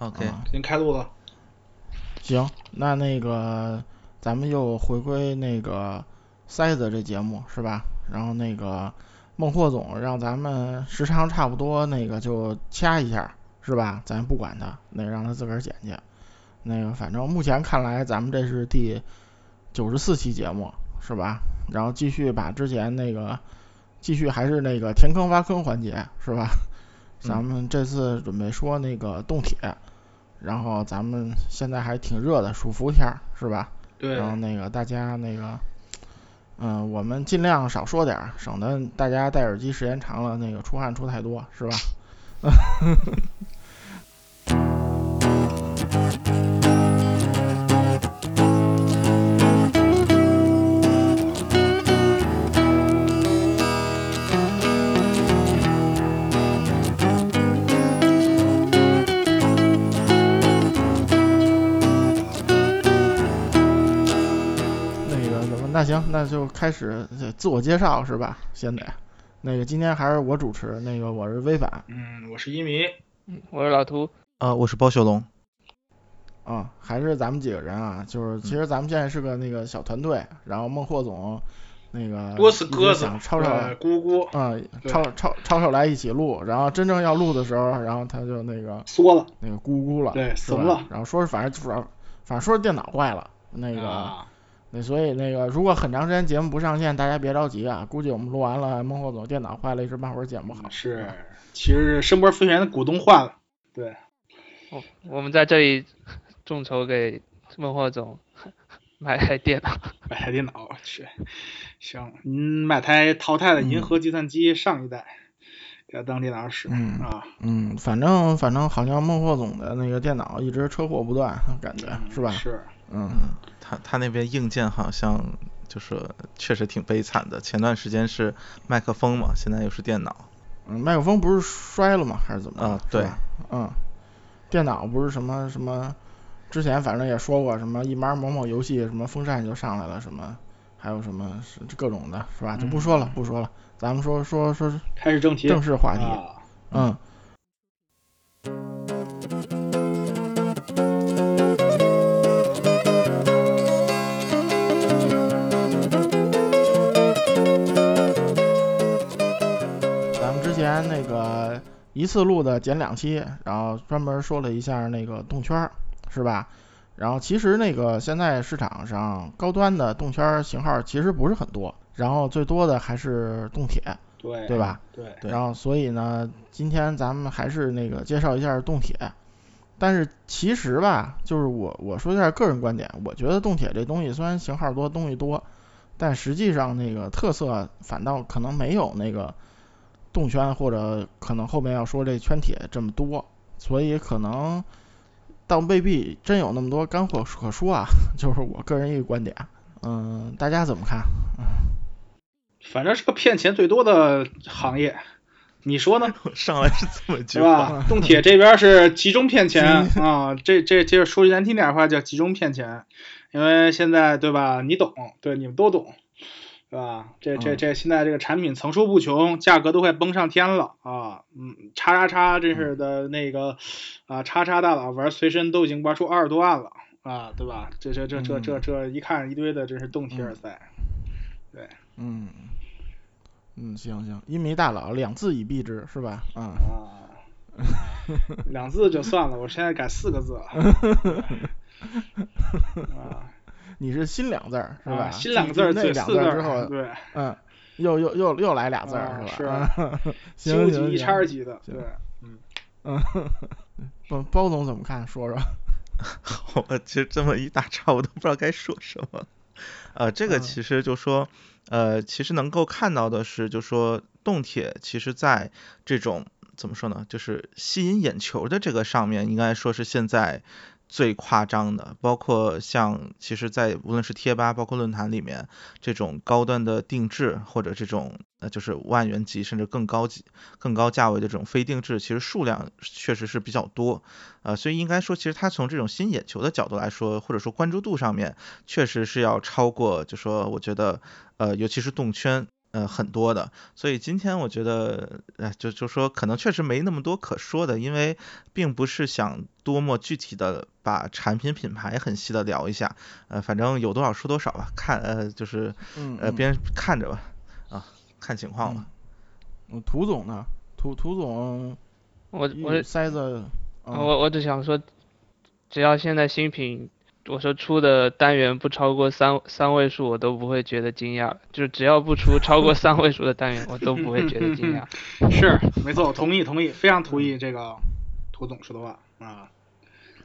OK，已经开路了。行，那那个咱们又回归那个塞子这节目是吧？然后那个孟获总让咱们时长差不多，那个就掐一下是吧？咱不管他，那让他自个儿剪去。那个反正目前看来，咱们这是第九十四期节目是吧？然后继续把之前那个继续还是那个填坑挖坑环节是吧？咱们这次准备说那个动铁，然后咱们现在还挺热的，暑伏天儿是吧？对。然后那个大家那个，嗯，我们尽量少说点儿，省得大家戴耳机时间长了那个出汗出太多是吧？那行，那就开始自我介绍是吧？先得，那个今天还是我主持，那个我是微反，嗯，我是一米，嗯，我是老涂，啊，我是包小龙，啊，还是咱们几个人啊，就是其实咱们现在是个那个小团队，然后孟获总那个多次鸽子想抄抄对咕咕，嗯，抄抄抄抄来一起录，然后真正要录的时候，然后他就那个缩了，那个咕咕了，对，怂了，然后说是反正主要反正说是电脑坏了，那个。啊，那所以那个如果很长时间节目不上线，大家别着急啊，估计我们录完了，孟获总电脑坏了，一时半会儿剪不好。是，其实声波飞行员的股东换了，对，我我们在这里众筹给孟获总买台电脑，买台电脑去，行，您买台淘汰的银河计算机上一代，给它当电脑使嗯啊，嗯，反正反正好像孟获总的那个电脑一直车祸不断，感觉是吧？是，嗯，他他那边硬件好像就是确实挺悲惨的，前段时间是麦克风嘛，现在又是电脑，嗯，麦克风不是摔了吗？还是怎么着？啊对，嗯，电脑不是什么什么，之前反正也说过什么一玩某某游戏什么风扇就上来了什么，还有什么是各种的，是吧？就不说了，不说了，咱们说说说开始正题，正式话题，啊，嗯。前那个一次录的剪两期，然后专门说了一下那个动圈儿，是吧？然后其实那个现在市场上高端的动圈儿型号其实不是很多，然后最多的还是动铁，对，对吧？对然后所以呢，今天咱们还是那个介绍一下动铁。但是其实吧，就是我我说一下个人观点，我觉得动铁这东西虽然型号多，东西多，但实际上那个特色反倒可能没有那个动圈或者可能后面要说这圈铁这么多，所以可能倒未必真有那么多干货可说啊，就是我个人一个观点。嗯，大家怎么看？嗯反正是个骗钱最多的行业，你说呢？上来是这么一句是话，吧？动铁这边是集中骗钱啊，这这这说句难听点的话叫集中骗钱，因为现在对吧？你懂，对你们都懂，是吧？这这这现在这个产品层出不穷，价格都快崩上天了啊！嗯，叉叉叉真是的那个啊，叉叉大佬玩随身都已经玩出二十多万了啊，对吧？这这这这这这一看一堆的，真是动体耳塞，对嗯，嗯，行行，一米大佬两字以蔽之是吧？啊、啊。两字就算了，我现在改四个字了。啊，你是新两字儿是吧？啊新两字儿，那两字儿，之后，对，嗯，又又又又来俩字儿、啊是吧？是 行九级一叉级的，对，嗯嗯，包包总怎么看？说说。我其实这么一大叉，我都不知道该说什么。呃，这个嗯其实就说，呃，其实能够看到的是，就说动铁其实在这种怎么说呢，就是吸引眼球的这个上面，应该说是现在最夸张的。包括像其实，在无论是贴吧，包括论坛里面，这种高端的定制或者这种呃就是万元级甚至更高级、更高价位的这种非定制，其实数量确实是比较多。呃，所以应该说，其实它从这种吸引眼球的角度来说，或者说关注度上面，确实是要超过，就说我觉得，呃，尤其是动圈呃很多的，所以今天我觉得，呃，就就说可能确实没那么多可说的，因为并不是想多么具体的把产品品牌很细的聊一下，呃，反正有多少说多少吧，看呃就是呃边看着吧，啊，看情况吧。嗯，涂总呢？涂涂总，我我塞子，我我只想说，只要现在新品。我说出的单元不超过三三位数，我都不会觉得惊讶。就是只要不出超过三位数的单元，我都不会觉得惊讶。是，没错，同意同意，非常同意这个涂总说的话啊。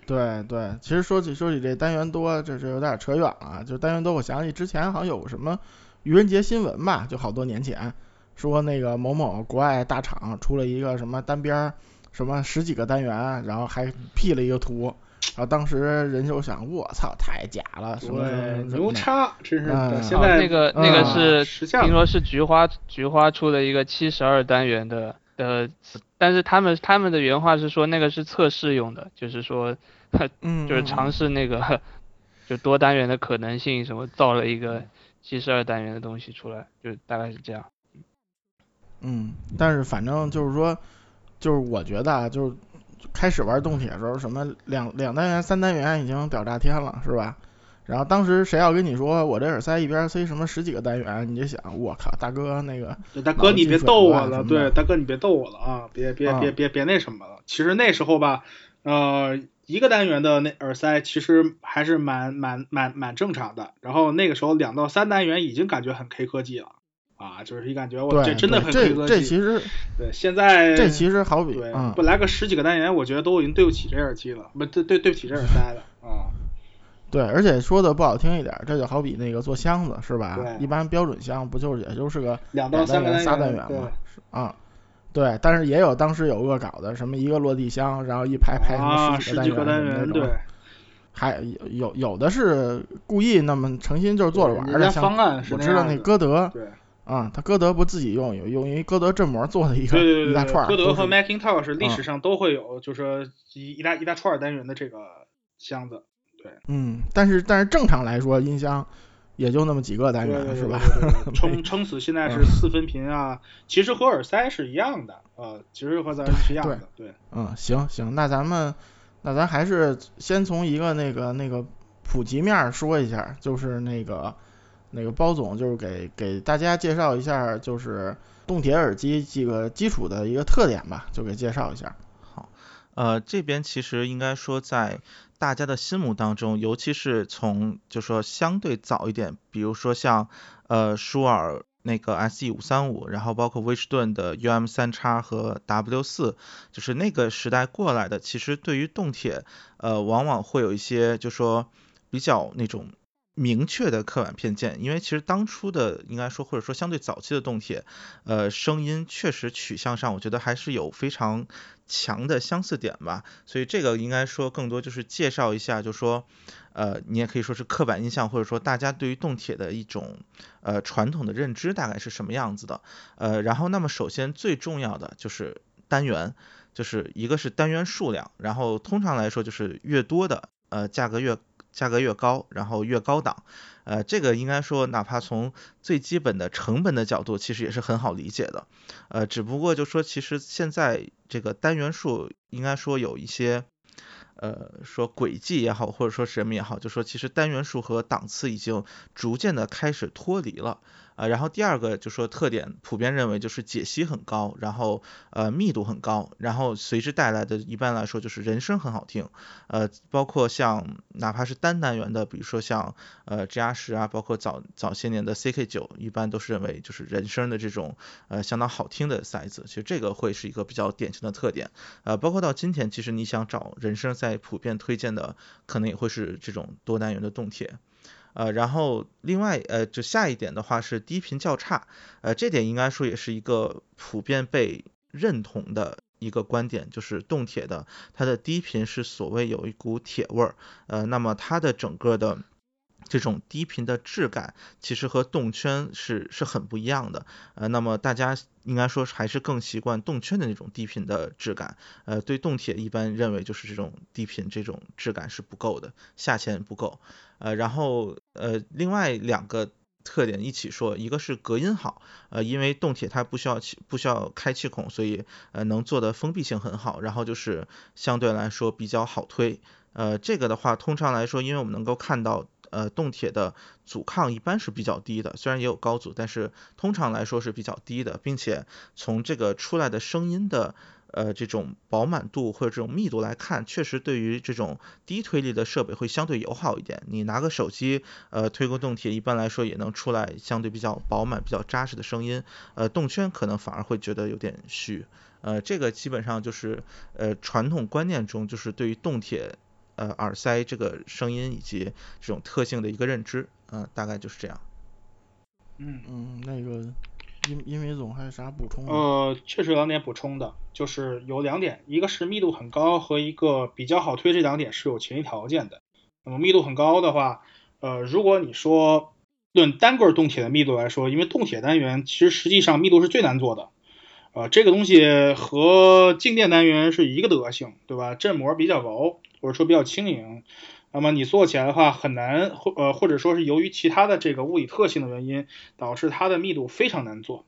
对对，其实说起说起这单元多，这是有点扯远了。就单元多，我想起之前好像有什么愚人节新闻吧，就好多年前说那个某某国外大厂出了一个什么单边什么十几个单元，然后还 P 了一个图。然后当时人就想，我操，太假了，什么牛叉，真是。现在那个那个是听说是菊花菊花出的一个七十二单元的的，但是他们他们的原话是说那个是测试用的，就是说，就是尝试那个 就多单元的可能性，什么造了一个七十二单元的东西出来，就大概是这样。嗯，但是反正就是说，就是我觉得啊，就是。开始玩动铁的时候，什么两两单元、三单元已经屌炸天了，是吧？然后当时谁要跟你说我这耳塞一边塞什么十几个单元，你就想，我靠，大哥那个，大哥你别逗我了，对，大哥你别逗我了啊，别别别别别那什么了。其实那时候吧，呃，一个单元的那耳塞其实还是蛮蛮蛮蛮正常的。然后那个时候两到三单元已经感觉很 K 科技了。啊，就是一感觉我这真的很这这其实对现在这其实好比对不来个十几个单元，我觉得都已经对不起这耳机了，不对对对不起这耳塞了啊。对，而且说的不好听一点，这就好比那个做箱子是吧？一般标准箱不就是也就是个两到三元、仨单元嘛？啊，对，但是也有当时有恶搞的，什么一个落地箱，然后一排排什么十几个单元对。还有有有的是故意那么诚心就是做着玩的，像我知道那歌德。对。啊，他歌德不自己用，有用于歌德振膜做的一个一大串。歌德和 Macintosh 历史上都会有，就是一一大一大串单元的这个箱子。对，嗯，但是但是正常来说，音箱也就那么几个单元，是吧？撑撑死现在是四分频啊，其实和耳塞是一样的，呃，其实和咱是一样的。对，嗯，行行，那咱们那咱还是先从一个那个那个普及面说一下，就是那个。那个包总就是给给大家介绍一下，就是动铁耳机几个基础的一个特点吧，就给介绍一下。好，呃，这边其实应该说在大家的心目当中，尤其是从就说相对早一点，比如说像呃舒尔那个 SE 五三五，然后包括威士顿的 UM 三叉和 W 四，就是那个时代过来的，其实对于动铁呃往往会有一些就说比较那种。明确的刻板偏见，因为其实当初的应该说或者说相对早期的动铁，呃，声音确实取向上，我觉得还是有非常强的相似点吧。所以这个应该说更多就是介绍一下，就说，呃，你也可以说是刻板印象，或者说大家对于动铁的一种呃传统的认知大概是什么样子的。呃，然后那么首先最重要的就是单元，就是一个是单元数量，然后通常来说就是越多的，呃，价格越。价格越高，然后越高档，呃，这个应该说，哪怕从最基本的成本的角度，其实也是很好理解的，呃，只不过就说，其实现在这个单元数应该说有一些，呃，说轨迹也好，或者说什么也好，就说其实单元数和档次已经逐渐的开始脱离了。呃，然后第二个就说特点，普遍认为就是解析很高，然后呃密度很高，然后随之带来的一般来说就是人声很好听，呃，包括像哪怕是单单元的，比如说像呃 G R 十啊，包括早早些年的 C K 九，一般都是认为就是人声的这种呃相当好听的塞子，其实这个会是一个比较典型的特点，呃，包括到今天，其实你想找人声在普遍推荐的，可能也会是这种多单元的动铁。呃，然后另外呃，就下一点的话是低频较差，呃，这点应该说也是一个普遍被认同的一个观点，就是动铁的它的低频是所谓有一股铁味儿，呃，那么它的整个的。这种低频的质感其实和动圈是是很不一样的，呃，那么大家应该说还是更习惯动圈的那种低频的质感，呃，对动铁一般认为就是这种低频这种质感是不够的，下潜不够，呃，然后呃另外两个特点一起说，一个是隔音好，呃，因为动铁它不需要气不需要开气孔，所以呃能做的封闭性很好。然后就是相对来说比较好推，呃，这个的话通常来说，因为我们能够看到呃动铁的阻抗一般是比较低的，虽然也有高阻，但是通常来说是比较低的，并且从这个出来的声音的。呃，这种饱满度或者这种密度来看，确实对于这种低推力的设备会相对友好一点。你拿个手机，呃，推个动铁，一般来说也能出来相对比较饱满、比较扎实的声音。呃，动圈可能反而会觉得有点虚。呃，这个基本上就是呃传统观念中就是对于动铁呃耳塞这个声音以及这种特性的一个认知。嗯，大概就是这样。嗯嗯，那个。因因为总还有啥补充？呃，确实两点补充的，就是有两点，一个是密度很高和一个比较好推，这两点是有前提条件的。那么密度很高的话，呃，如果你说论单个动铁的密度来说，因为动铁单元其实实际上密度是最难做的，呃，这个东西和静电单元是一个德行，对吧？振膜比较薄，或者说比较轻盈。那么你做起来的话很难，或呃或者说是由于其他的这个物理特性的原因，导致它的密度非常难做。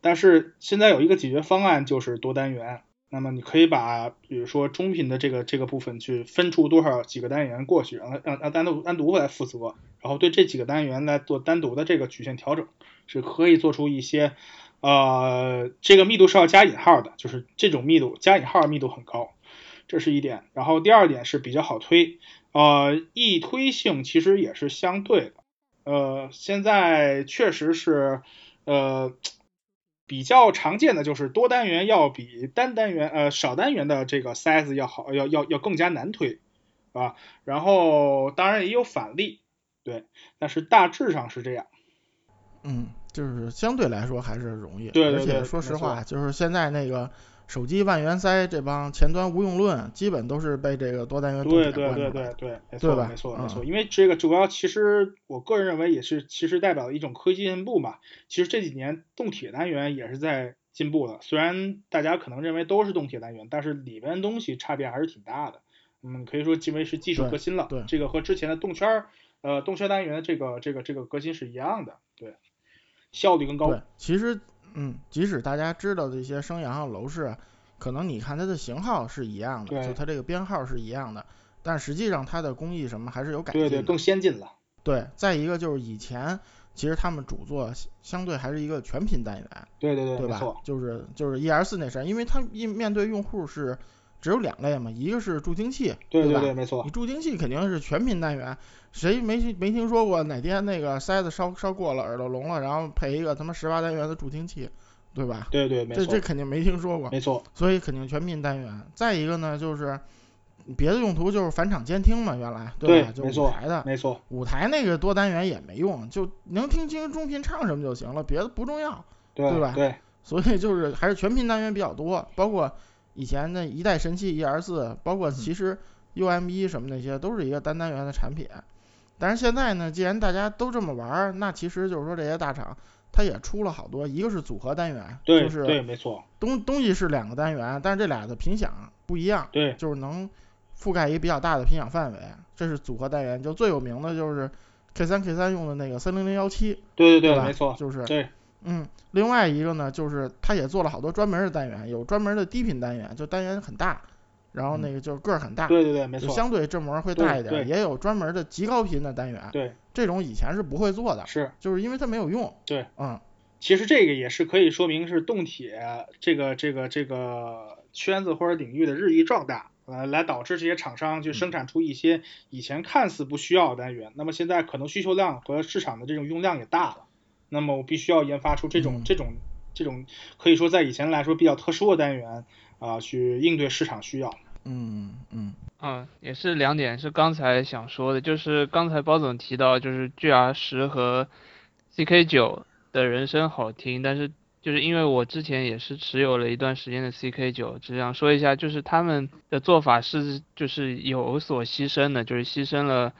但是现在有一个解决方案，就是多单元。那么你可以把比如说中频的这个这个部分去分出多少几个单元过去，让它让让单独单独来负责，然后对这几个单元来做单独的这个曲线调整，是可以做出一些呃这个密度是要加引号的，就是这种密度加引号密度很高，这是一点。然后第二点是比较好推。呃，易推性其实也是相对的，呃，现在确实是，呃，比较常见的就是多单元要比单单元，呃，少单元的这个塞子要好，要要要更加难推，啊，然后当然也有反例，对，但是大致上是这样。嗯，就是相对来说还是容易，对对对，而且说实话，就是现在那个。手机万元塞这帮前端无用论，基本都是被这个多单元对对对对对，没错吧？没错没错，因为这个主要其实我个人认为也是其实代表了一种科技进步嘛。其实这几年动铁单元也是在进步的，虽然大家可能认为都是动铁单元，但是里边东西差别还是挺大的。嗯，可以说因为是技术革新了，对这个和之前的动圈儿呃动圈单元的这个这个这个革新是一样的，对，效率更高。对，其实。嗯，即使大家知道这些升阳楼市，可能你看它的型号是一样的，就它这个编号是一样的，但实际上它的工艺什么还是有改进的，对对，更先进了。对，再一个就是以前其实他们主做相对还是一个全频单元，对对对，对吧？就是就是 E 四那身，因为它面面对用户是只有两类嘛，一个是助听器，对对对，没错。你助听器肯定是全频单元，谁没没听说过哪天那个塞子烧烧过了，耳朵聋了，然后配一个他妈十八单元的助听器？对吧？对对，这这肯定没听说过。没错。所以肯定全频单元。再一个呢，就是别的用途就是返场监听嘛，原来对吧？就舞台的。没错。舞台那个多单元也没用，就能听清中频唱什么就行了，别的不重要，对吧？对。所以就是还是全频单元比较多，包括以前那一代神器 E R 四，包括其实 U M 一什么那些都是一个单单元的产品。但是现在呢，既然大家都这么玩，那其实就是说这些大厂。它也出了好多，一个是组合单元，就是对，没错，东东西是两个单元，但是这俩的频响不一样，对，就是能覆盖一个比较大的频响范围，这是组合单元。就最有名的就是 K 三 K 三用的那个三零零幺七，对对对，没错，就是对，嗯，另外一个呢，就是它也做了好多专门的单元，有专门的低频单元，就单元很大，然后那个就是个儿很大，对对对，没错，相对振膜会大一点，也有专门的极高频的单元，对，这种以前是不会做的，是，就是因为它没有用，对，嗯。其实这个也是可以说明是动铁这个这个这个圈子或者领域的日益壮大，呃，来导致这些厂商去生产出一些以前看似不需要的单元，那么现在可能需求量和市场的这种用量也大了，那么我必须要研发出这种这种这种可以说在以前来说比较特殊的单元啊，去应对市场需要。嗯嗯嗯，也是两点是刚才想说的，就是刚才包总提到就是 GR 十和 CK 九。的人声好听，但是就是因为我之前也是持有了一段时间的 CK 九，只想说一下，就是他们的做法是就是有所牺牲的，就是牺牲了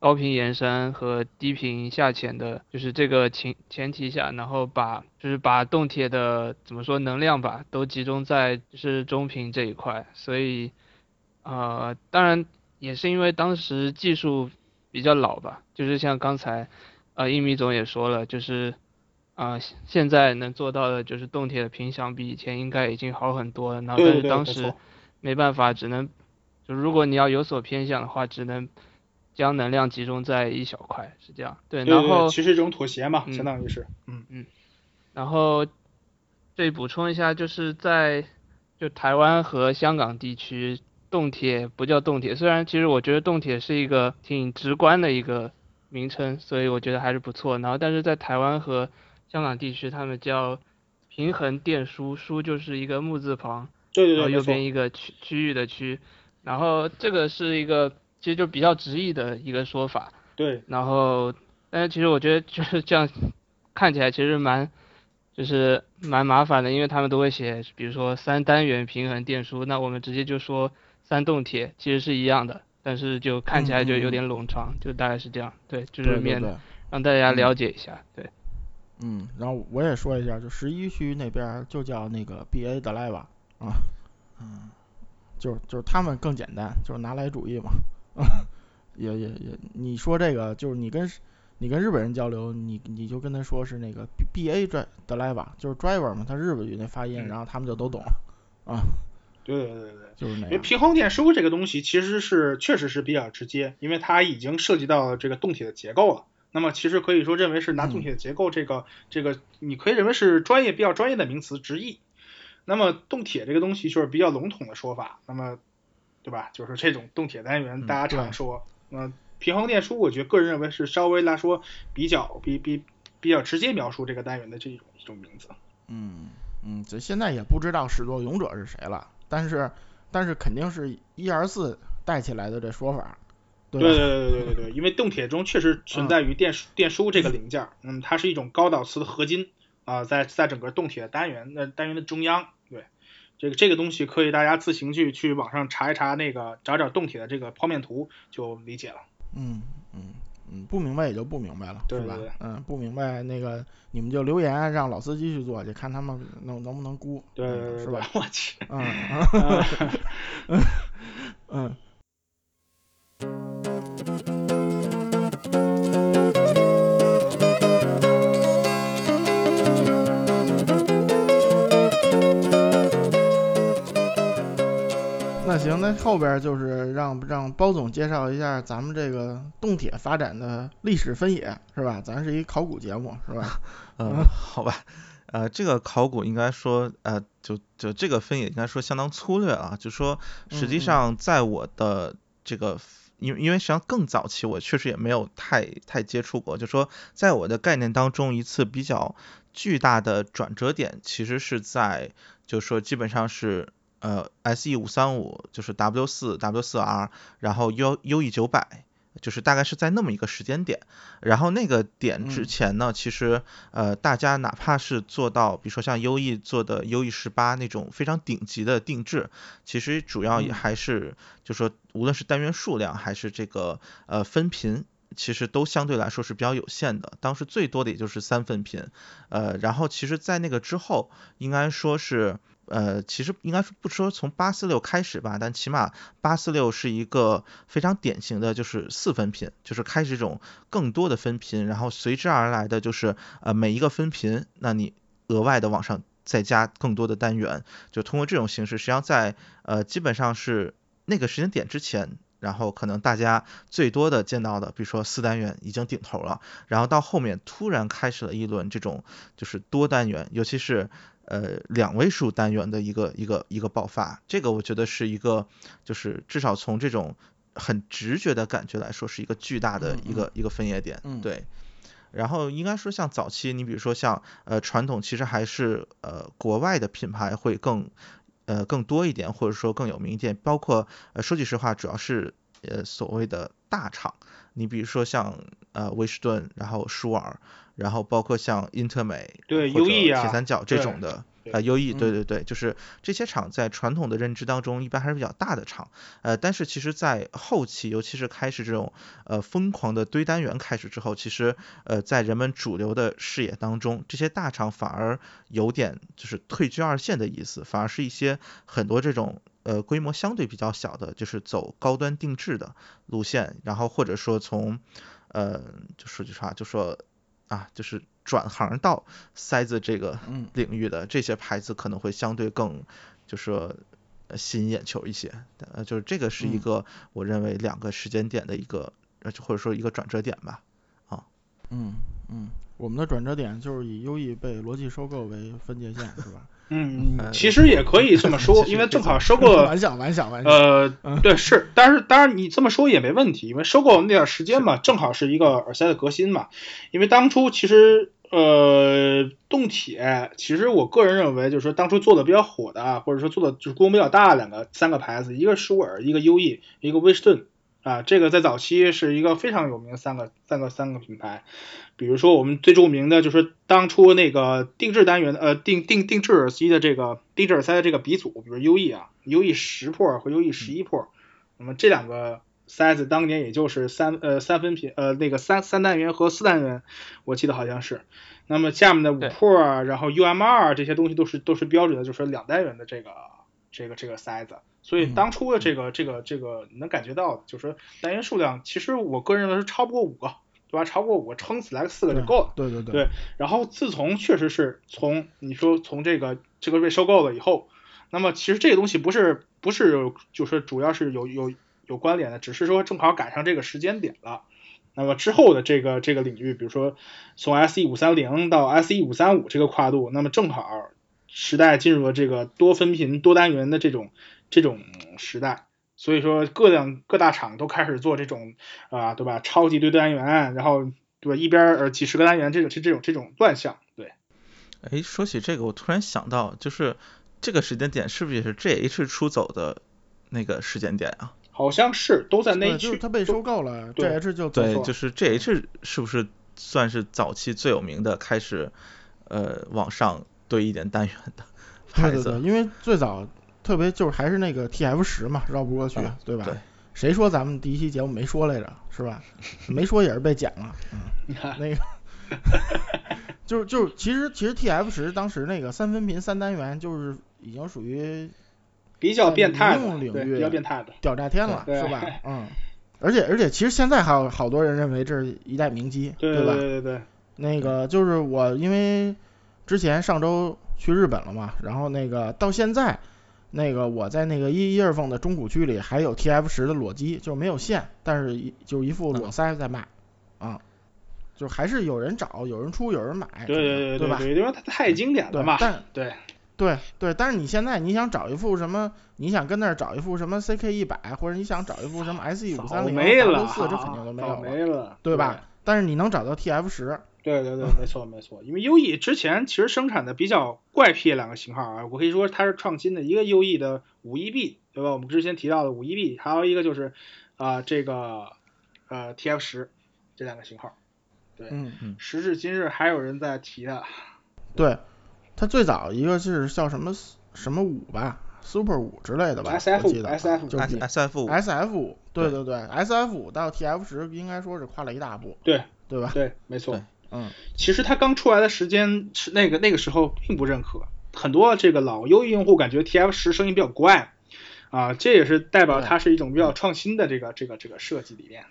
高频延伸和低频下潜的，就是这个前前提下，然后把就是把动铁的怎么说能量吧，都集中在就是中频这一块，所以呃当然也是因为当时技术比较老吧，就是像刚才。呃，一米总也说了，就是啊，现在能做到的就是动铁的频响比以前应该已经好很多了。然后但是当时没办法，只能就如果你要有所偏向的话，只能将能量集中在一小块，是这样。对，然后其实一种妥协嘛，相当于是，嗯嗯。然后这里补充一下，就是在就台湾和香港地区，动铁不叫动铁，虽然其实我觉得动铁是一个挺直观的一个。名称，所以我觉得还是不错。然后，但是在台湾和香港地区，他们叫平衡电输，输就是一个木字旁，对对对，然后右边一个区区域的区。然后这个是一个其实就比较直译的一个说法。对。然后，但是其实我觉得就是这样看起来其实蛮就是蛮麻烦的，因为他们都会写，比如说三单元平衡电输，那我们直接就说三动铁，其实是一样的。但是就看起来就有点冗长，就大概是这样，对，就是面让大家了解一下，对。嗯，然后我也说一下，就十一区那边就叫那个 BA 德莱吧，啊，嗯，就就是他们更简单，就是拿来主义嘛，也也也，你说这个就是你跟你跟日本人交流，你你就跟他说是那个 BA 拽德莱吧，就是 driver 嘛，他日本语那发音，然后他们就都懂了，啊。对对对对，就是那。因为平衡电输这个东西其实是确实是比较直接，因为它已经涉及到这个动铁的结构了。那么其实可以说认为是拿动铁的结构这个这个，你可以认为是专业比较专业的名词直译。那么动铁这个东西就是比较笼统的说法，那么对吧？就是这种动铁单元大家常说。嗯，平衡电枢我觉得个人认为是稍微来说比较比比比较直接描述这个单元的这种一种名字。嗯嗯，这现在也不知道始作俑者是谁了。但是，但是肯定是一二四带起来的这说法，对对对对对对，因为动铁中确实存在于电输电枢这个零件，嗯，它是一种高导磁的合金啊，在在整个动铁的单元那单元的中央，对，这个这个东西可以大家自行去去网上查一查那个找找动铁的这个剖面图就理解了，嗯嗯。嗯，不明白也就不明白了，是吧？嗯，不明白那个你们就留言让老司机去做去，看他们能能不能估，对，是吧？我去，嗯 嗯。那行，那后边就是让让包总介绍一下咱们这个动铁发展的历史分野，是吧？咱是一考古节目，是吧？嗯，好吧，呃，这个考古应该说，呃，就就这个分野应该说相当粗略啊，就说实际上在我的这个，因为因为实际上更早期我确实也没有太太接触过，就说在我的概念当中，一次比较巨大的转折点，其实是在，就说基本上是。呃，S E 五三五就是 W 四 W 四 R，然后 U U E 九百，就是大概是在那么一个时间点。然后那个点之前呢，其实呃，大家哪怕是做到，比如说像 U E 做的 U E 十八那种非常顶级的定制，其实主要也还是，就说无论是单元数量还是这个呃分频，其实都相对来说是比较有限的。当时最多的也就是三分频，呃，然后其实在那个之后，应该说是。呃，其实应该说不说从八四六开始吧，但起码八四六是一个非常典型的就是四分频，就是开始这种更多的分频，然后随之而来的就是呃每一个分频，那你额外的往上再加更多的单元，就通过这种形式，实际上在呃基本上是那个时间点之前，然后可能大家最多的见到的，比如说四单元已经顶头了，然后到后面突然开始了一轮这种就是多单元，尤其是。呃，两位数单元的一个一个一个爆发，这个我觉得是一个，就是至少从这种很直觉的感觉来说，是一个巨大的一个一个分野点。对。然后应该说像早期，你比如说像呃传统，其实还是呃国外的品牌会更呃更多一点，或者说更有名一点。包括呃说句实话，主要是呃所谓的大厂，你比如说像呃威士顿，然后舒尔。然后包括像英特美对优异啊铁三角这种的，啊优异，对对对，就是这些厂在传统的认知当中一般还是比较大的厂，呃，但是其实，在后期，尤其是开始这种呃疯狂的堆单元开始之后，其实呃在人们主流的视野当中，这些大厂反而有点就是退居二线的意思，反而是一些很多这种呃规模相对比较小的，就是走高端定制的路线，然后或者说从呃就说句实话，就说啊，就是转行到塞子这个领域的这些牌子可能会相对更，就是吸引眼球一些。呃，就是这个是一个我认为两个时间点的一个，或者说一个转折点吧。啊，嗯嗯，我们的转折点就是以优异被罗技收购为分界线，是吧？嗯，其实也可以这么 说，因为正好收购了。玩笑，玩笑，玩笑。呃，对，是，但是当然你这么说也没问题，因为收购那段时间嘛，正好是一个耳塞的革新嘛。因为当初其实呃，动铁，其实我个人认为就是说当初做的比较火的啊，或者说做的就是规模比较大两个三个牌子，一个舒尔，一个优异，一个威士顿。啊，这个在早期是一个非常有名的三个三个三个品牌，比如说我们最著名的就是当初那个定制单元呃定定定制耳机的这个定制耳塞的这个鼻祖，比如 UE 啊，，UE 十破和 UE 十一破，那么这两个塞子当年也就是三呃三分频呃那个三三单元和四单元，我记得好像是，那么下面的五破啊，然后 UM 二这些东西都是都是标准的，就是两单元的这个这个这个塞子。所以当初的这个这个这个能感觉到，就是说单元数量，其实我个人认为是超不过五个，对吧？超不过五个，撑死来个四个就够了。对对对。对。然后自从确实是从你说从这个这个被收购了以后，那么其实这个东西不是不是就是主要是有有有关联的，只是说正好赶上这个时间点了。那么之后的这个这个领域，比如说从 S E 五三零到 S E 五三五这个跨度，那么正好时代进入了这个多分频多单元的这种。这种时代，所以说各样各大厂都开始做这种啊，对吧？超级堆单元，然后对吧？一边呃几十个单元，这种这这种这种乱象，对。哎，说起这个，我突然想到，就是这个时间点是不是也是 GH 出走的那个时间点啊？好像是，都在那区。就是他被收购了，GH 就对，就是 GH 是不是算是早期最有名的开始呃往上堆一点单元的牌子？对对对，因为最早。特别就是还是那个 TF 十嘛，绕不过去，对吧？谁说咱们第一期节目没说来着，是吧？没说也是被剪了。嗯，那个，就是就是，其实其实 TF 十当时那个三分频三单元就是已经属于比较变态的领域，比较变态的，屌炸天了，是吧？嗯。而且而且，其实现在还有好多人认为这是一代名机，对吧？对对对。那个就是我，因为之前上周去日本了嘛，然后那个到现在。那个我在那个一一二凤的中古区里还有 TF 十的裸机，就没有线，但是一就一副裸塞在卖，啊，就还是有人找，有人出，有人买，对对对对吧？因为它太经典了嘛。但对对对，但是你现在你想找一副什么，你想跟那儿找一副什么 CK 一百，或者你想找一副什么 SE 五三零、四，这肯定都没有了，对吧？但是你能找到 TF 十。对对对，没错没错，因为优异之前其实生产的比较怪癖两个型号啊，我可以说它是创新的，一个优异的五一 B，对吧？我们之前提到的五一 B，还有一个就是啊这个呃 TF 十这两个型号，对，嗯嗯，时至今日还有人在提的。对，它最早一个是叫什么什么五吧，Super 五之类的吧，SF 就是 SF 五，SF 五，对对对，SF 五到 TF 十应该说是跨了一大步，对对吧？对，没错。嗯，其实它刚出来的时间是那个那个时候并不认可，很多这个老优异用户感觉 TF 十声音比较怪，啊，这也是代表它是一种比较创新的这个这个这个设计理念。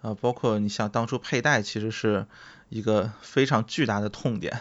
啊，包括你像当初佩戴其实是一个非常巨大的痛点，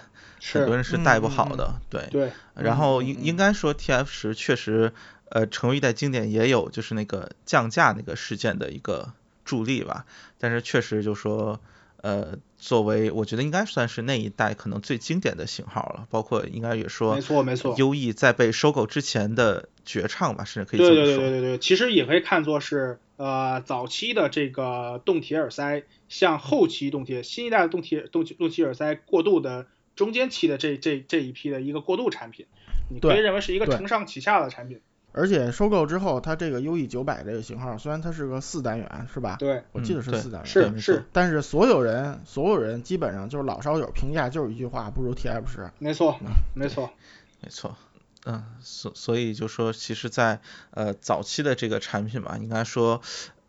很多人是戴不好的，对。对。然后应应该说 TF 十确实呃成为一代经典，也有就是那个降价那个事件的一个助力吧，但是确实就说。呃，作为我觉得应该算是那一代可能最经典的型号了，包括应该也说，没错没错，优异在被收购之前的绝唱吧，甚至可以这么说。对对对对对，其实也可以看作是呃早期的这个动铁耳塞向后期动铁新一代的动铁动动铁耳塞过渡的中间期的这这这一批的一个过渡产品，你可以认为是一个承上启下的产品。而且收购之后，它这个 U E 九百这个型号，虽然它是个四单元，是吧？对，我记得是四单元。是是。但是所有人，所有人基本上就是老烧友评价就是一句话，不如 T F 十。没错，没错，没错。嗯，所所以就说，其实，在呃早期的这个产品吧，应该说，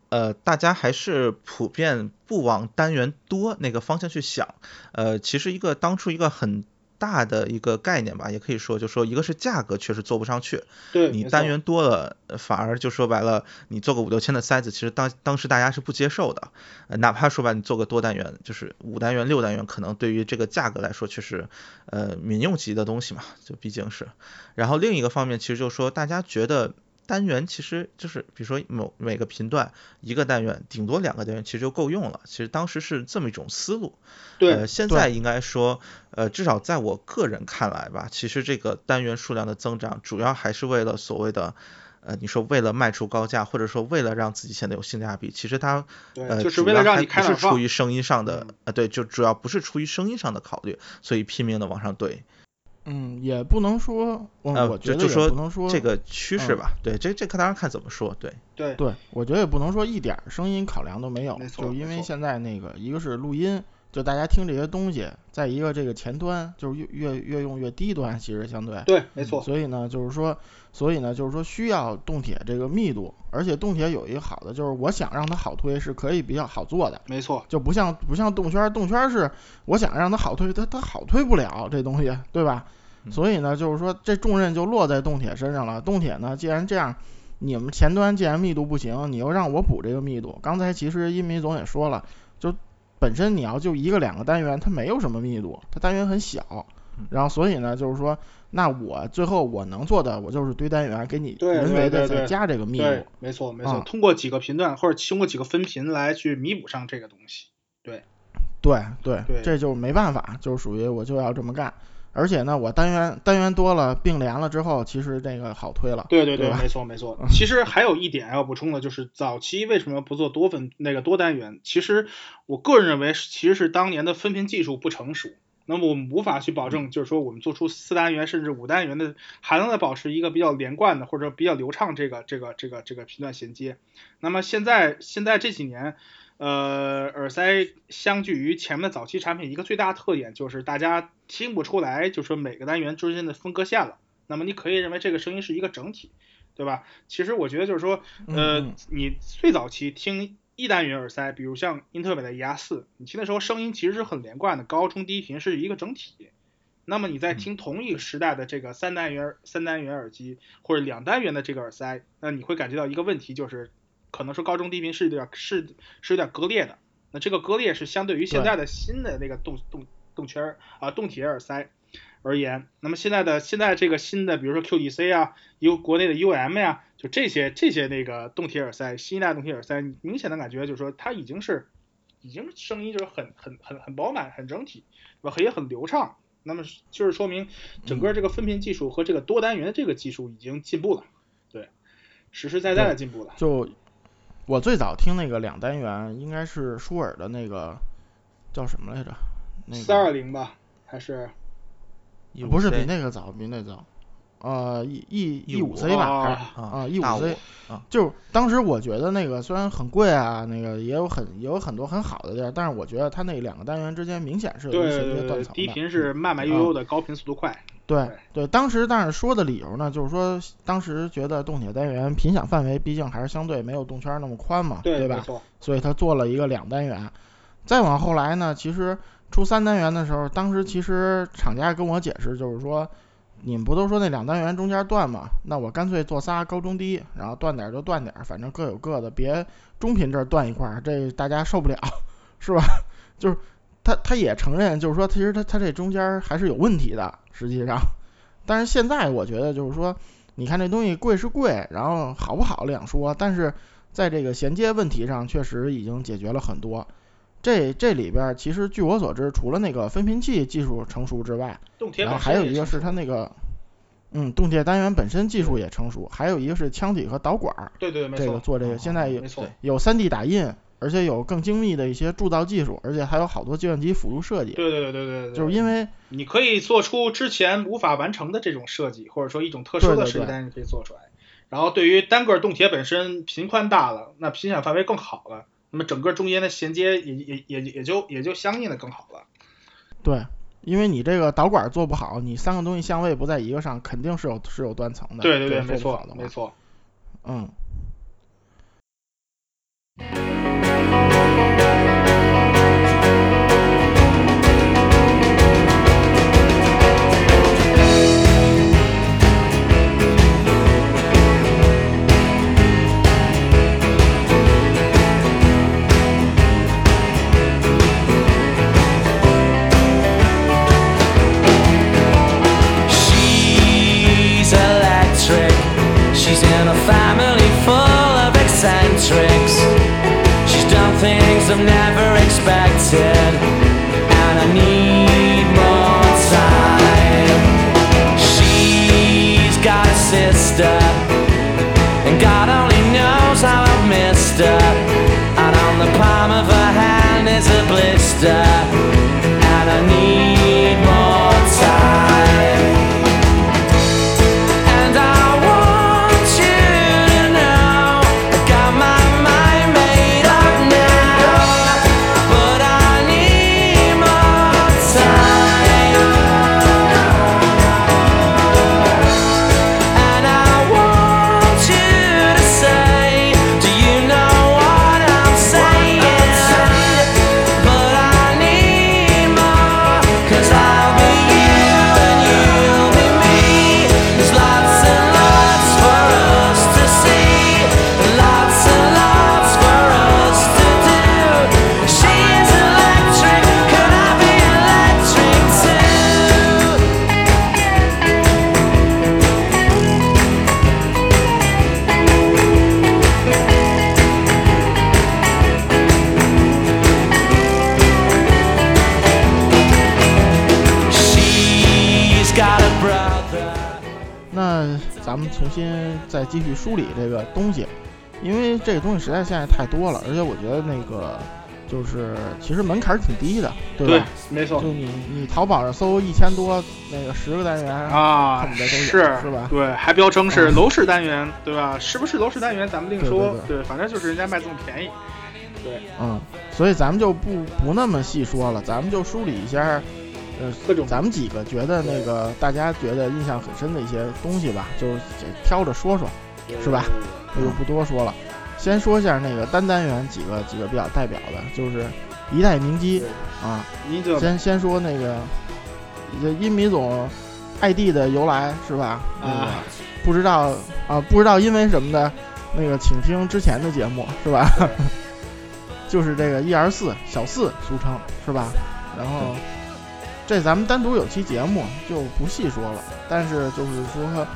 呃，大家还是普遍不往单元多那个方向去想。呃，其实一个当初一个很大的一个概念吧，也可以说，就说一个是价格确实做不上去，对，你单元多了，反而就说白了，你做个五六千的塞子，其实当当时大家是不接受的，呃，哪怕说白你做个多单元，就是五单元、六单元，可能对于这个价格来说，确实，呃，民用级的东西嘛，就毕竟是。然后另一个方面，其实就是说大家觉得。单元其实就是，比如说某每个频段一个单元，顶多两个单元其实就够用了。其实当时是这么一种思路。对。现在应该说，呃，至少在我个人看来吧，其实这个单元数量的增长，主要还是为了所谓的，呃，你说为了卖出高价，或者说为了让自己显得有性价比，其实它，呃，就是为了让你不是出于声音上的，呃，对，就主要不是出于声音上的考虑，所以拼命的往上怼。嗯，也不能说，我觉得也不能说这个趋势吧。对，这这看当然看怎么说。对，对，对，我觉得也不能说一点声音考量都没有。就因为现在那个，一个是录音，就大家听这些东西；再一个这个前端，就是越越越用越低端，其实相对。对，没错。所以呢，就是说，所以呢，就是说需要动铁这个密度，而且动铁有一个好的，就是我想让它好推是可以比较好做的。没错。就不像不像动圈，动圈是我想让它好推，它它好推不了这东西，对吧？所以呢，就是说这重任就落在动铁身上了。动铁呢，既然这样，你们前端既然密度不行，你又让我补这个密度。刚才其实一米总也说了，就本身你要就一个两个单元，它没有什么密度，它单元很小。然后所以呢，就是说，那我最后我能做的，我就是堆单元，给你人为的再加这个密度。没错没错，通过几个频段或者通过几个分频来去弥补上这个东西。对对对，这就没办法，就属于我就要这么干。而且呢，我单元单元多了并联了之后，其实这个好推了。对对对，没错没错。其实还有一点要补充的，就是早期为什么不做多分那个多单元？其实我个人认为，其实是当年的分频技术不成熟。那么我们无法去保证，就是说我们做出四单元甚至五单元的，还能再保持一个比较连贯的或者比较流畅这个这个这个这个频段衔接。那么现在现在这几年。呃，耳塞相距于前面的早期产品，一个最大特点就是大家听不出来，就说每个单元之间的分割线了。那么你可以认为这个声音是一个整体，对吧？其实我觉得就是说，呃，你最早期听一单元耳塞，比如像英特美的 ER 四，你听的时候声音其实是很连贯的，高中低频是一个整体。那么你在听同一个时代的这个三单元三单元耳机或者两单元的这个耳塞，那你会感觉到一个问题就是。可能说高中低频是有点是是有点割裂的，那这个割裂是相对于现在的新的那个动动动圈啊动铁耳塞而言，那么现在的现在这个新的比如说 QDC 啊，U 国内的 UM 呀，就这些这些那个动铁耳塞，新一代动铁耳塞，明显的感觉就是说它已经是已经声音就是很很很很饱满很整体，对吧？也很流畅，那么就是说明整个这个分频技术和这个多单元的这个技术已经进步了，对，实实在在的进步了，就。我最早听那个两单元，应该是舒尔的那个叫什么来着？那个四二零吧，还是？也不是比那个早，比那早。呃，E E E 五 C 吧，啊，E 五 C。就当时我觉得那个虽然很贵啊，那个也有很也有很多很好的地儿，但是我觉得它那两个单元之间明显是有一些断层的。低频是慢慢悠悠的，高频速度快。对对，当时但是说的理由呢，就是说当时觉得动铁单元频响范围毕竟还是相对没有动圈那么宽嘛，对吧？所以他做了一个两单元。再往后来呢，其实出三单元的时候，当时其实厂家跟我解释就是说，你们不都说那两单元中间断嘛？那我干脆做仨高中低，然后断点就断点，反正各有各的，别中频这儿断一块儿，这大家受不了，是吧？就是他他也承认，就是说其实他他这中间还是有问题的。实际上，但是现在我觉得就是说，你看这东西贵是贵，然后好不好两说，但是在这个衔接问题上确实已经解决了很多。这这里边其实据我所知，除了那个分频器技术成熟之外，然后还有一个是它那个，嗯，动铁单元本身技术也成熟，还有一个是腔体和导管，对对，这个做这个现在有有 3D 打印。而且有更精密的一些铸造技术，而且还有好多计算机辅助设计。对对对对对，就是因为你可以做出之前无法完成的这种设计，或者说一种特殊的设计单，你可以做出来。然后对于单个动铁本身频宽大了，那频响范围更好了，那么整个中间的衔接也也也也就也就相应的更好了。对，因为你这个导管做不好，你三个东西相位不在一个上，肯定是有是有断层的。对对对，没错没错。嗯。Family full of eccentrics. She's done things I've never expected, and I need more time. She's got a sister, and God only 继续梳理这个东西，因为这个东西实在现在太多了，而且我觉得那个就是其实门槛儿挺低的，对对吧？，没错就你你淘宝上搜一千多那个十个单元啊是是吧对，还标称是啊楼市单元，对吧？是不是楼市单元咱们另对说，对反正就是人家卖这么便宜，对，嗯，所以咱们就不不那么细说了，咱们就梳理一下，呃，各种咱们几个觉得那个大家觉得印象很深的一些东西吧，就挑着说说，是吧？我就不多说了。先说一下那个单单元几个几个比较代表的，就是一代名机啊。先先说那个这英米总 ID 的由来是吧？那个啊不知道啊，不知道因为什么的，那个请听之前的节目是吧？就是这个 ER 四小四俗称是吧？然后这咱们单独有期节目就不细说了，但是就是说，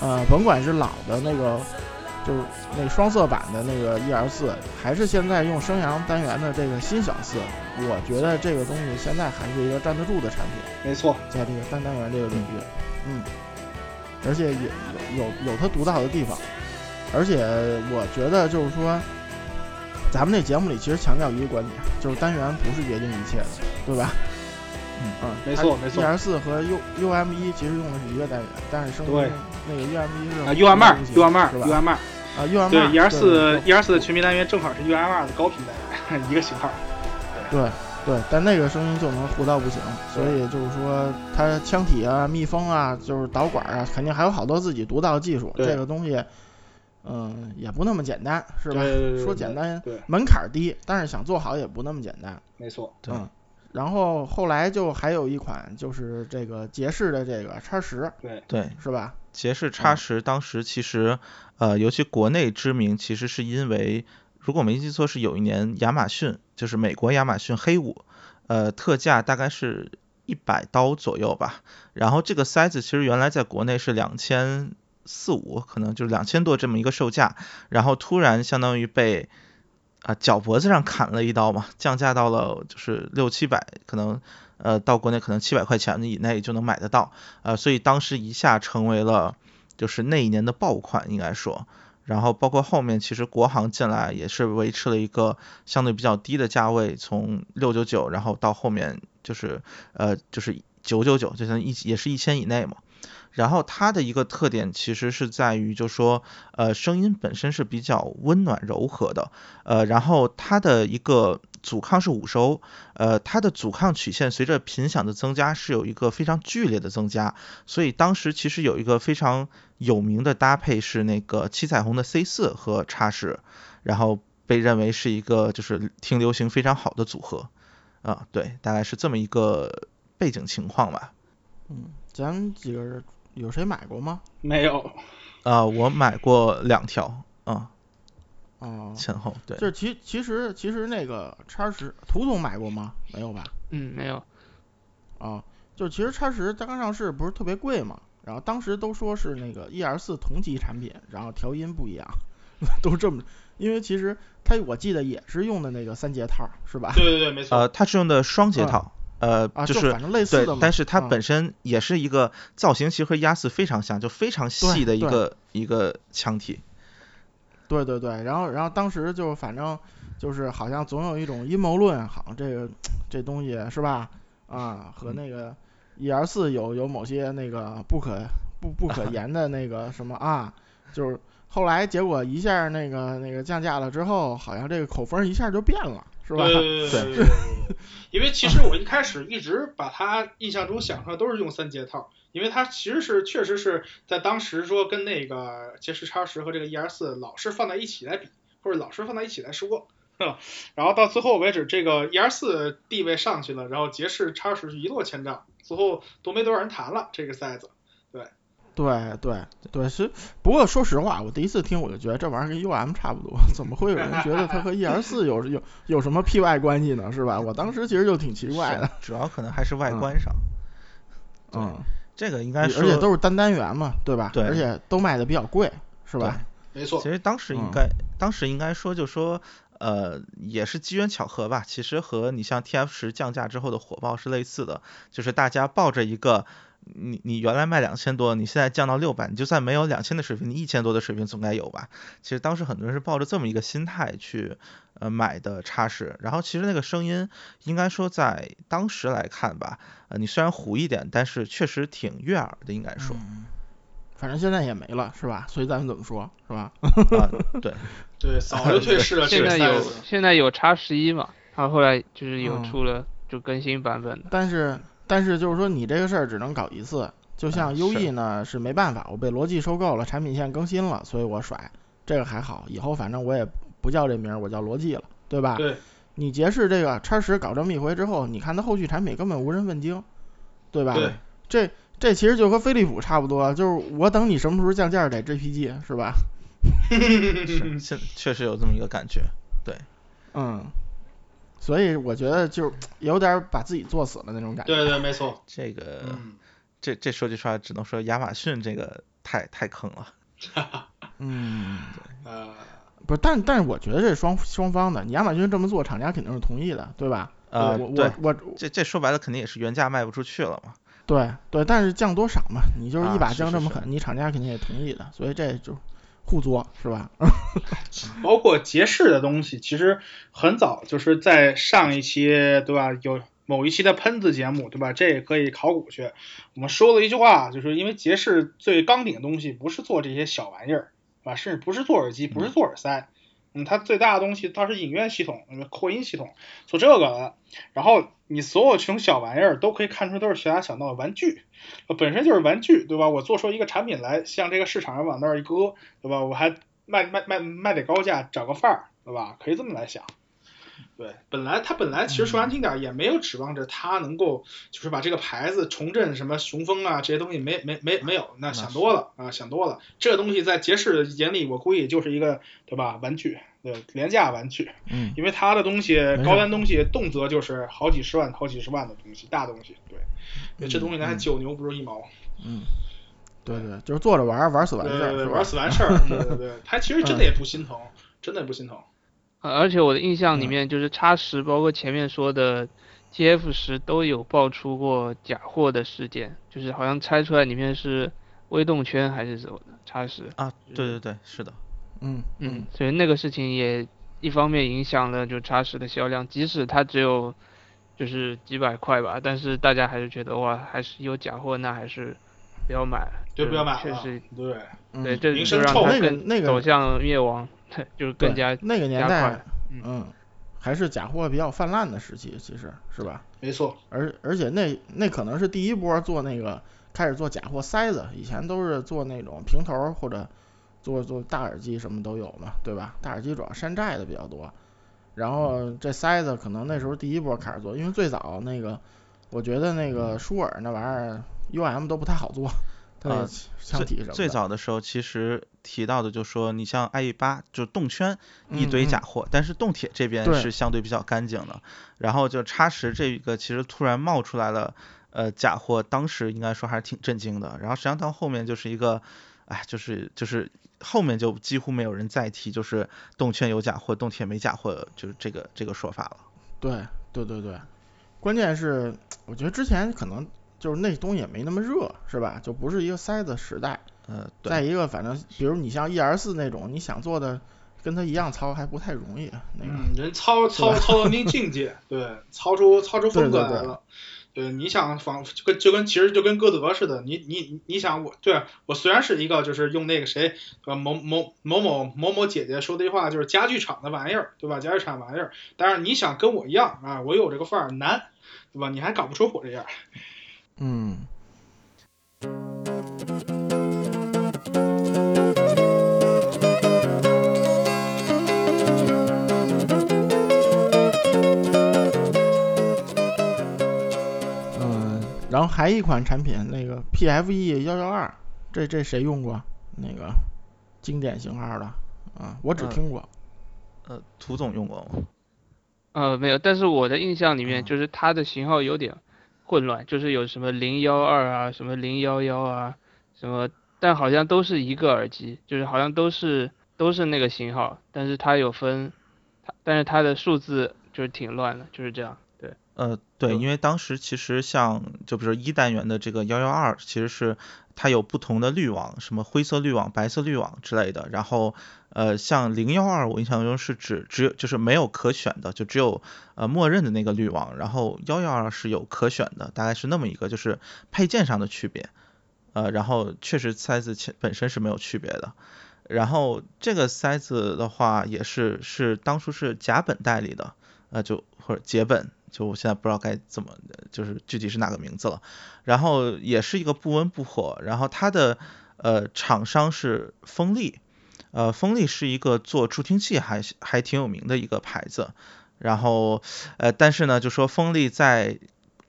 呃，甭管是老的那个，就是那双色版的那个一二四，还是现在用升阳单元的这个新小四，我觉得这个东西现在还是一个站得住的产品。没错，在这个单单元这个领域，嗯，而且也有有有它独到的地方，而且我觉得就是说，咱们这节目里其实强调一个观点，就是单元不是决定一切的，对吧？嗯。嗯，没错没错。E R 四和 U U M 一其实用的是一个单元，但是声对。音那个 U M 一是啊，U M 二，U M 二是吧，U M 二，啊 U M 对二，E R 四对 E R 四的全频单元正好是 U M 二的高频单元，一个型号，对对，但那个声音就能糊到不行，所以就是说它腔体啊、密封啊、就是导管啊，肯定还有好多自己独到的技术。这个东西，嗯，也不那么简单，是吧？对对对对说简单，门槛低，但是想做好也不那么简单。没错，对嗯，然后后来就还有一款就是这个杰士的这个叉十，对，对，是吧？杰士叉嗯十当时其实，呃，尤其国内知名，其实是因为，如果没记错，是有一年亚马逊，就是美国亚马逊黑五，呃，特价大概是一百刀左右吧。然后这个塞子其实原来在国内是两千四五，可能就是两千多这么一个售价，然后突然相当于被啊脚脖子上砍了一刀嘛，降价到了就是六七百，可能呃到国内可能七百块钱以内就能买得到，呃，所以当时一下成为了就是那一年的爆款，应该说。然后包括后面其实国行进来也是维持了一个相对比较低的价位，从六九九，然后到后面就是呃就是九九九，就像一也是一千以内嘛。然后它的一个特点其实是在于，就说呃声音本身是比较温暖柔和的，呃，然后它的一个阻抗是五收，呃，它的阻抗曲线随着频响的增加是有一个非常剧烈的增加，所以当时其实有一个非常有名的搭配是那个七彩虹的 C 四和叉十，然后被认为是一个就是听流行非常好的组合，啊，对，大概是这么一个背景情况吧。嗯，咱几个人有谁买过吗？没有，啊，我买过两条，啊，哦、前后对。就是其其实其实那个叉十，图总买过吗？没有吧？嗯，没有。啊，就是其实叉十刚上市不是特别贵嘛，然后当时都说是那个 E R 四同级产品，然后调音不一样，都这么，因为其实它我记得也是用的那个三节套，是吧？对对对，没错。呃，它是用的双节套，呃，就是反正类似的，但是它本身也是一个造型，其实和 E R 四非常像，就非常细的一个一个腔体。对对对，然后然后当时就反正就是好像总有一种阴谋论，好像这个这东西是吧？啊，和那个 E R 四有有某些那个不可不不可 言的那个什么啊，就是后来结果一下那个那个降价了之后，好像这个口风一下就变了，是吧？对。因为其实我一开始一直把它印象中想出来都是用三节套。因为它其实是确实是在当时说跟那个杰士叉十和这个 E R 四老是放在一起来比，或者老是放在一起来说，然后到最后为止，这个 E R 四地位上去了，然后杰士叉十一落千丈，最后都没多少人谈了这个塞子。对，对对对是，不过说实话，我第一次听我就觉得这玩意儿跟 U M 差不多，怎么会有人觉得它和 E R 四有有有什么 P Y 关系呢？是吧？我当时其实就挺奇怪的，主要可能还是外观上。嗯。这个应该，而且都是单单元嘛，对吧？对，而且都卖的比较贵，是吧？没错。其实当时应该，当时应该说，就说，呃，也是机缘巧合吧。其实和你像 TF 十降价之后的火爆是类似的，就是大家抱着一个，你你原来卖两千多，你现在降到六百，你就算没有两千的水平，你一千多的水平总该有吧？其实当时很多人是抱着这么一个心态去。呃，买的叉十，然后其实那个声音，应该说在当时来看吧，呃，你虽然糊一点，但是确实挺悦耳的，应该说。反正现在也没了，是吧？所以咱们怎么说，是吧？啊 对对，早就退市了。现在有现在有叉十一嘛？它后来就是有出了就更新版本的。但是但是就是说你这个事儿只能搞一次，就像优异呢是没办法，我被罗技收购了，产品线更新了，所以我甩。这个还好，以后反正我也。不叫这名，我叫罗技了，对吧？对。你杰士这个叉十搞这么一回之后，你看它后续产品根本无人问津，对吧？对。这这其实就和飞利浦差不多，就是我等你什么时候降价得 JPG，是吧？是，确实有这么一个感觉，对。嗯。所以我觉得就 有点把自己做死了那种感觉。对对，没错。这个，这这说句实话，只能说亚马逊这个太太坑了。嗯。呃。不是，但但是我觉得这是双双方的，你亚马逊这么做，厂家肯定是同意的，对吧？呃，我我我这这说白了肯定也是原价卖不出去了嘛。对对，但是降多少嘛？你就是一把降这么狠，你厂家肯定也同意的，所以这就互作是吧？包括杰士的东西，其实很早就是在上一期对吧？有某一期的喷子节目对吧？这也可以考古去。我们说了一句话，就是因为杰士最纲顶的东西不是做这些小玩意儿。啊，甚至不是做耳机，不是做耳塞，嗯，它最大的东西它是影院系统，扩音系统，做这个的。然后你所有这种小玩意儿都可以看出都是其他小闹的玩具，本身就是玩具，对吧？我做出一个产品来，向这个市场上往那儿一搁，对吧？我还卖卖卖卖点高价，找个范儿，对吧？可以这么来想。对，本来他本来其实说难听点也没有指望着他能够就是把这个牌子重振什么雄风啊这些东西没没没没有，那想多了啊想多了，这个东西在杰士眼里我估计就是一个对吧？玩具，对廉价玩具，嗯，因为他的东西高端东西动辄就是好几十万好几十万的东西大东西，对，这东西咱还九牛不如一毛，嗯，对对，就是坐着玩玩死完事儿，玩死完事儿，对对对，他其实真的也不心疼，真的也不心疼。而且我的印象里面，就是叉十，包括前面说的 TF 十，都有爆出过假货的事件，就是好像拆出来里面是微动圈还是什么的叉十。啊，对对对，是的。嗯嗯，所以那个事情也一方面影响了就叉十的销量，即使它只有就是几百块吧，但是大家还是觉得哇，还是有假货，那还是不要买了。就不要买了。确实，对。对，这就让它更走向灭亡。就是更加那个年代，嗯，还是假货比较泛滥的时期，其实是吧？没错。而而且那那可能是第一波做那个开始做假货塞子，以前都是做那种平头或者做做大耳机什么都有嘛，对吧？大耳机主要山寨的比较多，然后这塞子可能那时候第一波开始做，因为最早那个我觉得那个舒尔那玩意儿 U M 都不太好做。呃，最最早的时候，其实提到的就说，你像 IE 八就动圈一堆假货，但是动铁这边是相对比较干净的。然后就叉十这个其实突然冒出来了，呃假货，当时应该说还是挺震惊的。然后实际上到后面就是一个，哎，就是就是后面就几乎没有人再提就是动圈有假货，动铁没假货，就是这个这个说法了。对对对对，关键是我觉得之前可能就是那东西也没那么热，是吧？就不是一个塞子时代。呃，再一个，反正比如你像 E R 四那种，你想做的跟他一样糙还不太容易。那个人糙糙糙到那境界，对，糙出糙出风格来了。对，你想仿就跟就跟其实就跟歌德似的，你你你想我对我虽然是一个就是用那个谁某某某某某某姐姐说的一句话，就是家具厂的玩意儿，对吧？家具厂玩意儿，但是你想跟我一样啊，我有这个范儿难，对吧？你还搞不出我这样。嗯。然后还一款产品，那个 PFE 幺幺二，这这谁用过？那个经典型号的啊，我只听过。呃，涂总用过吗？呃，没有，但是我的印象里面就是它的型号有点混乱，就是有什么零幺二啊，什么零幺幺啊，什么，但好像都是一个耳机，就是好像都是都是那个型号，但是它有分，它但是它的数字就是挺乱的，就是这样。对呃，对，因为当时其实像就比如说一单元的这个幺幺二，其实是它有不同的滤网，什么灰色滤网、白色滤网之类的。然后呃，像零幺二，我印象中是指只有就是没有可选的，就只有呃默认的那个滤网。然后幺幺二是有可选的，大概是那么一个就是配件上的区别。呃，然后确实塞子本身是没有区别的。然后这个塞子的话也是是当初是甲本代理的，呃就或者杰本。就我现在不知道该怎么，就是具体是哪个名字了。然后也是一个不温不火，然后它的呃厂商是风力，呃风力是一个做助听器还还挺有名的一个牌子。然后呃但是呢，就说风力在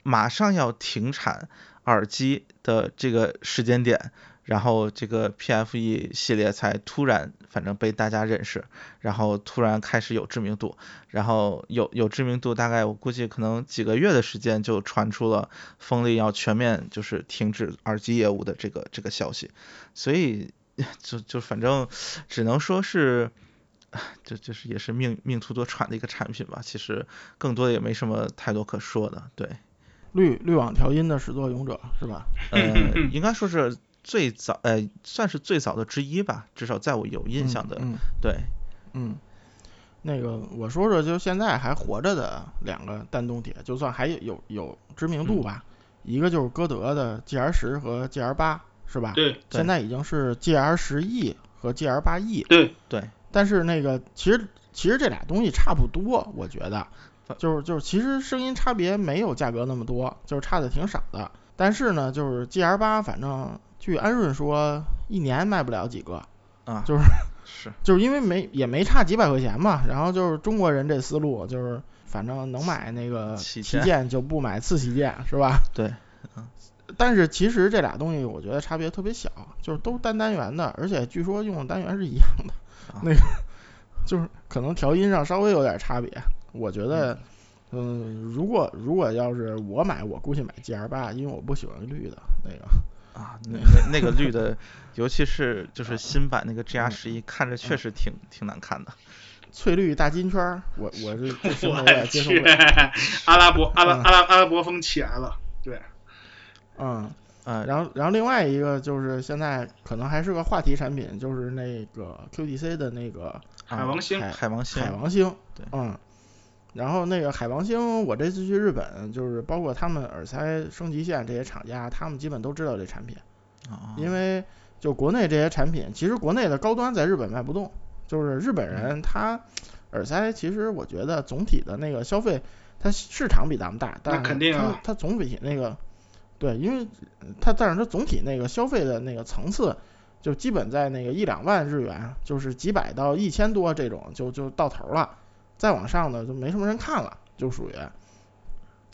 马上要停产耳机的这个时间点。然后这个 PFE 系列才突然，反正被大家认识，然后突然开始有知名度，然后有有知名度，大概我估计可能几个月的时间就传出了风力要全面就是停止耳机业务的这个这个消息，所以就就反正只能说是，就就是也是命命途多舛的一个产品吧，其实更多的也没什么太多可说的，对，滤滤网调音的始作俑者是吧？呃，应该说是。最早，呃，算是最早的之一吧，至少在我有印象的，对，嗯，那个我说说，就现在还活着的两个丹东铁，就算还有有知名度吧，一个就是歌德的 GR 十和 GR 八，是吧？对，现在已经是 GR 十 E 和 GR 八 E，对对，但是那个其实其实这俩东西差不多，我觉得，就是就是其实声音差别没有价格那么多，就是差的挺少的，但是呢，就是 GR 八反正。据安润说，一年卖不了几个，啊，就是是，就是因为没也没差几百块钱嘛，然后就是中国人这思路，就是反正能买那个旗舰就不买次旗舰，是吧？对，嗯，但是其实这俩东西我觉得差别特别小，就是都单单元的，而且据说用的单元是一样的，那个就是可能调音上稍微有点差别，我觉得，嗯，如果如果要是我买，我估计买 G R 八，因为我不喜欢绿的那个。啊，那那那个绿的，尤其是就是新版那个 G R 十一，看着确实挺挺难看的。翠绿大金圈，我我是这行为接受不了。阿拉伯阿拉阿拉阿拉伯风起来了，对。嗯嗯，然后然后另外一个就是现在可能还是个话题产品，就是那个 Q T C 的那个海王星海王星海王星，对，嗯。然后那个海王星，我这次去日本，就是包括他们耳塞升级线这些厂家，他们基本都知道这产品，因为就国内这些产品，其实国内的高端在日本卖不动，就是日本人他耳塞其实我觉得总体的那个消费，它市场比咱们大，但是它它总体那个，对，因为它但是它总体那个消费的那个层次，就基本在那个一两万日元，就是几百到一千多这种就就到头了。再往上呢，就没什么人看了，就属于，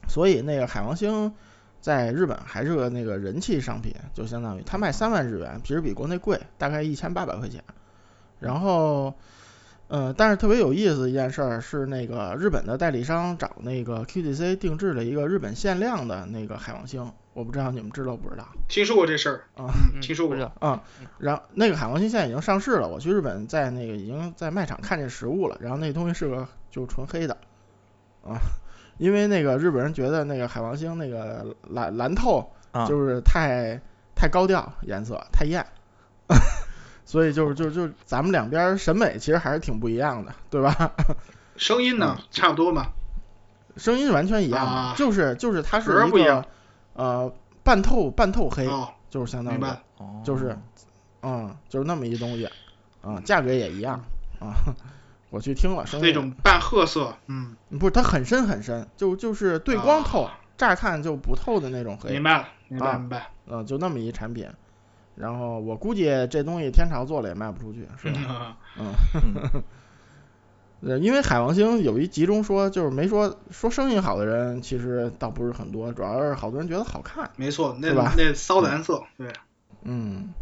所以那个海王星在日本还是个那个人气商品，就相当于它卖三万日元，其实比国内贵，大概一千八百块钱。然后，呃，但是特别有意思一件事儿是，那个日本的代理商找那个 QTC 定制了一个日本限量的那个海王星，我不知道你们知道不知道？听说过这事儿啊，听说过。嗯，然后那个海王星现在已经上市了，我去日本在那个已经在卖场看见实物了。然后那东西是个就纯黑的啊，因为那个日本人觉得那个海王星那个蓝蓝透就是太太高调颜色太艳，所以就是就就咱们两边审美其实还是挺不一样的，对吧？声音呢，差不多嘛。声音完全一样，就是就是它是一个呃半透半透黑，就是相当于就是嗯就是那么一东西，啊价格也一样啊，我去听了，那种半褐色，嗯，不是它很深很深，就就是对光透，乍看就不透的那种黑，明白了，明白明白，嗯就那么一产品，然后我估计这东西天朝做了也卖不出去，是吧？嗯。呃，因为海王星有一集中说，就是没说说声音好的人，其实倒不是很多，主要是好多人觉得好看。没错，那那骚蓝色，对。嗯，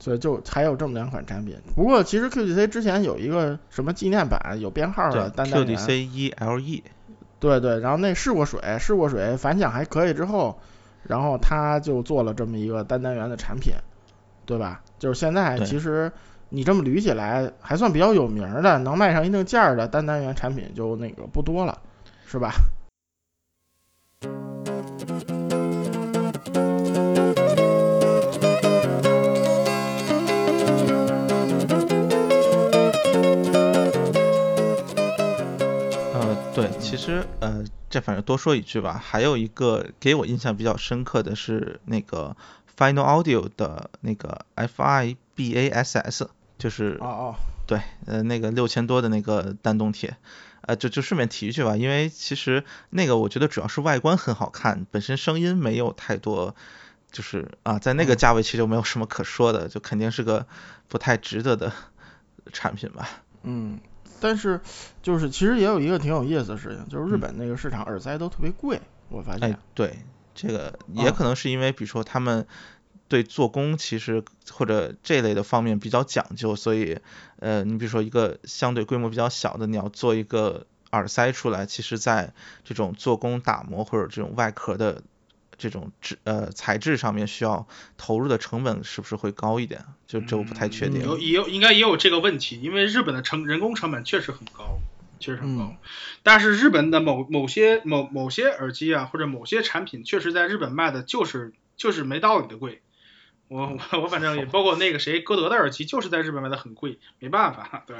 所以就还有这么两款产品。不过其实 QDC 之前有一个什么纪念版，有编号的单单元。QDC 一 LE。对对，然后那试过水，试过水反响还可以之后，然后他就做了这么一个单单元的产品，对吧？就是现在其实。你这么捋起来，还算比较有名的，能卖上一定价的单单元产品就那个不多了，是吧？呃，对，其实呃，这反正多说一句吧，还有一个给我印象比较深刻的是那个 Final Audio 的那个 FIBASS。就是哦哦，对，呃，那个六千多的那个单动铁，呃，就就顺便提一句吧，因为其实那个我觉得主要是外观很好看，本身声音没有太多，就是啊，在那个价位其实就没有什么可说的，就肯定是个不太值得的产品吧。嗯，但是就是其实也有一个挺有意思的事情，就是日本那个市场耳塞都特别贵，我发现。哎，对，这个也可能是因为比如说他们。对做工其实或者这类的方面比较讲究，所以呃，你比如说一个相对规模比较小的，你要做一个耳塞出来，其实在这种做工打磨或者这种外壳的这种质呃材质上面需要投入的成本是不是会高一点？就这我不太确定。有也有应该也有这个问题，因为日本的成人工成本确实很高，确实很高。但是日本的某某些某某些耳机啊或者某些产品，确实在日本卖的就是就是没道理的贵。我我 我反正也包括那个谁歌德的耳机，就是在日本卖的很贵，没办法，对。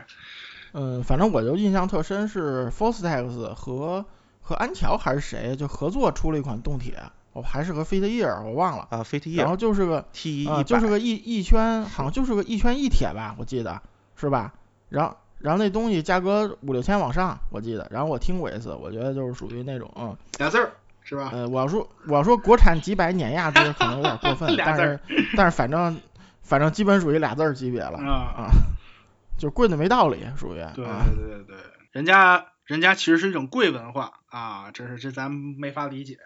嗯，反正我就印象特深是 f o r s t e x 和和安桥还是谁就合作出了一款动铁，哦还是和 Fit Ear 我忘了啊 Fit Ear，然后就是个 T 一就是个一一圈，好像就是个一圈一铁吧，我记得是吧？然后然后那东西价格五六千往上，我记得，然后我听过一次，我觉得就是属于那种嗯俩字儿。是吧？呃，我要说我要说国产几百碾压这可能有点过分，但是但是反正反正基本属于俩字儿级别了啊，就贵的没道理，属于。对对对对，人家人家其实是一种贵文化啊，这是这咱没法理解。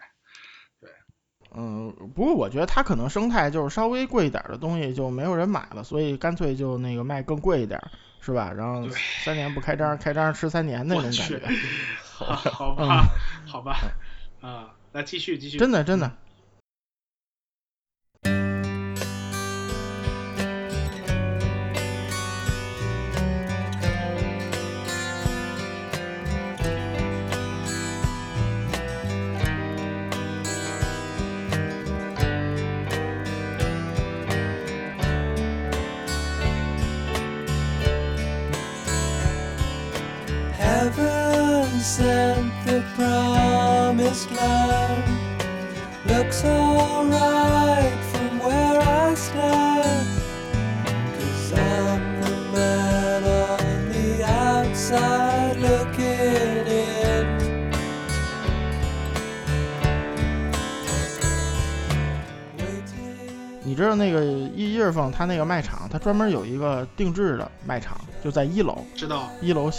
对，嗯，不过我觉得它可能生态就是稍微贵一点的东西就没有人买了，所以干脆就那个卖更贵一点，是吧？然后三年不开张，开张吃三年那种感觉。好吧，好吧。啊，来继续继续，真的真的。你知道那个一月份他那个卖场，他专门有一个定制的卖场，就在一楼。知道。一楼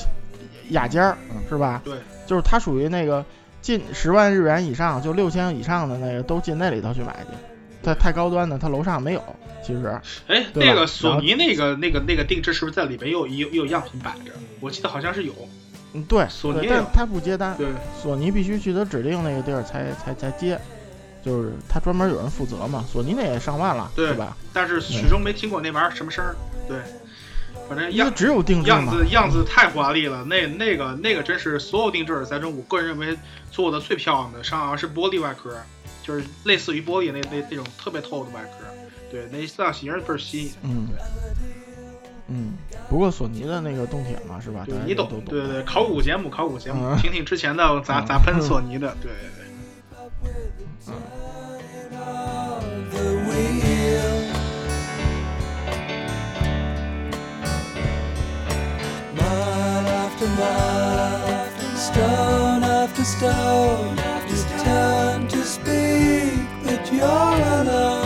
雅间儿是吧？对。就是它属于那个。进十万日元以上，就六千以上的那个都进那里头去买去。它太高端的，它楼上没有。其实，哎，那个索尼那个那个那个定制是不是在里边又有又有样品摆着？我记得好像是有。嗯，对，索尼，但它不接单。对，索尼必须去他指定那个地儿才才才接。就是他专门有人负责嘛。索尼那也上万了，对吧？但是始终没听过那玩意儿什么声儿。对，反正样只有定制样子样子太华丽了。那那个那个真是所有定制耳塞中，我个人认为做的最漂亮的，上好像是玻璃外壳，就是类似于玻璃那那那种特别透的外壳。对，那造型倍儿新。嗯。嗯，不过索尼的那个动铁嘛，是吧？对，你懂。对对对，考古节目，考古节目，听听之前的咋咋喷索尼的，对对对。Stone after stone, just turn to speak, but you're alone.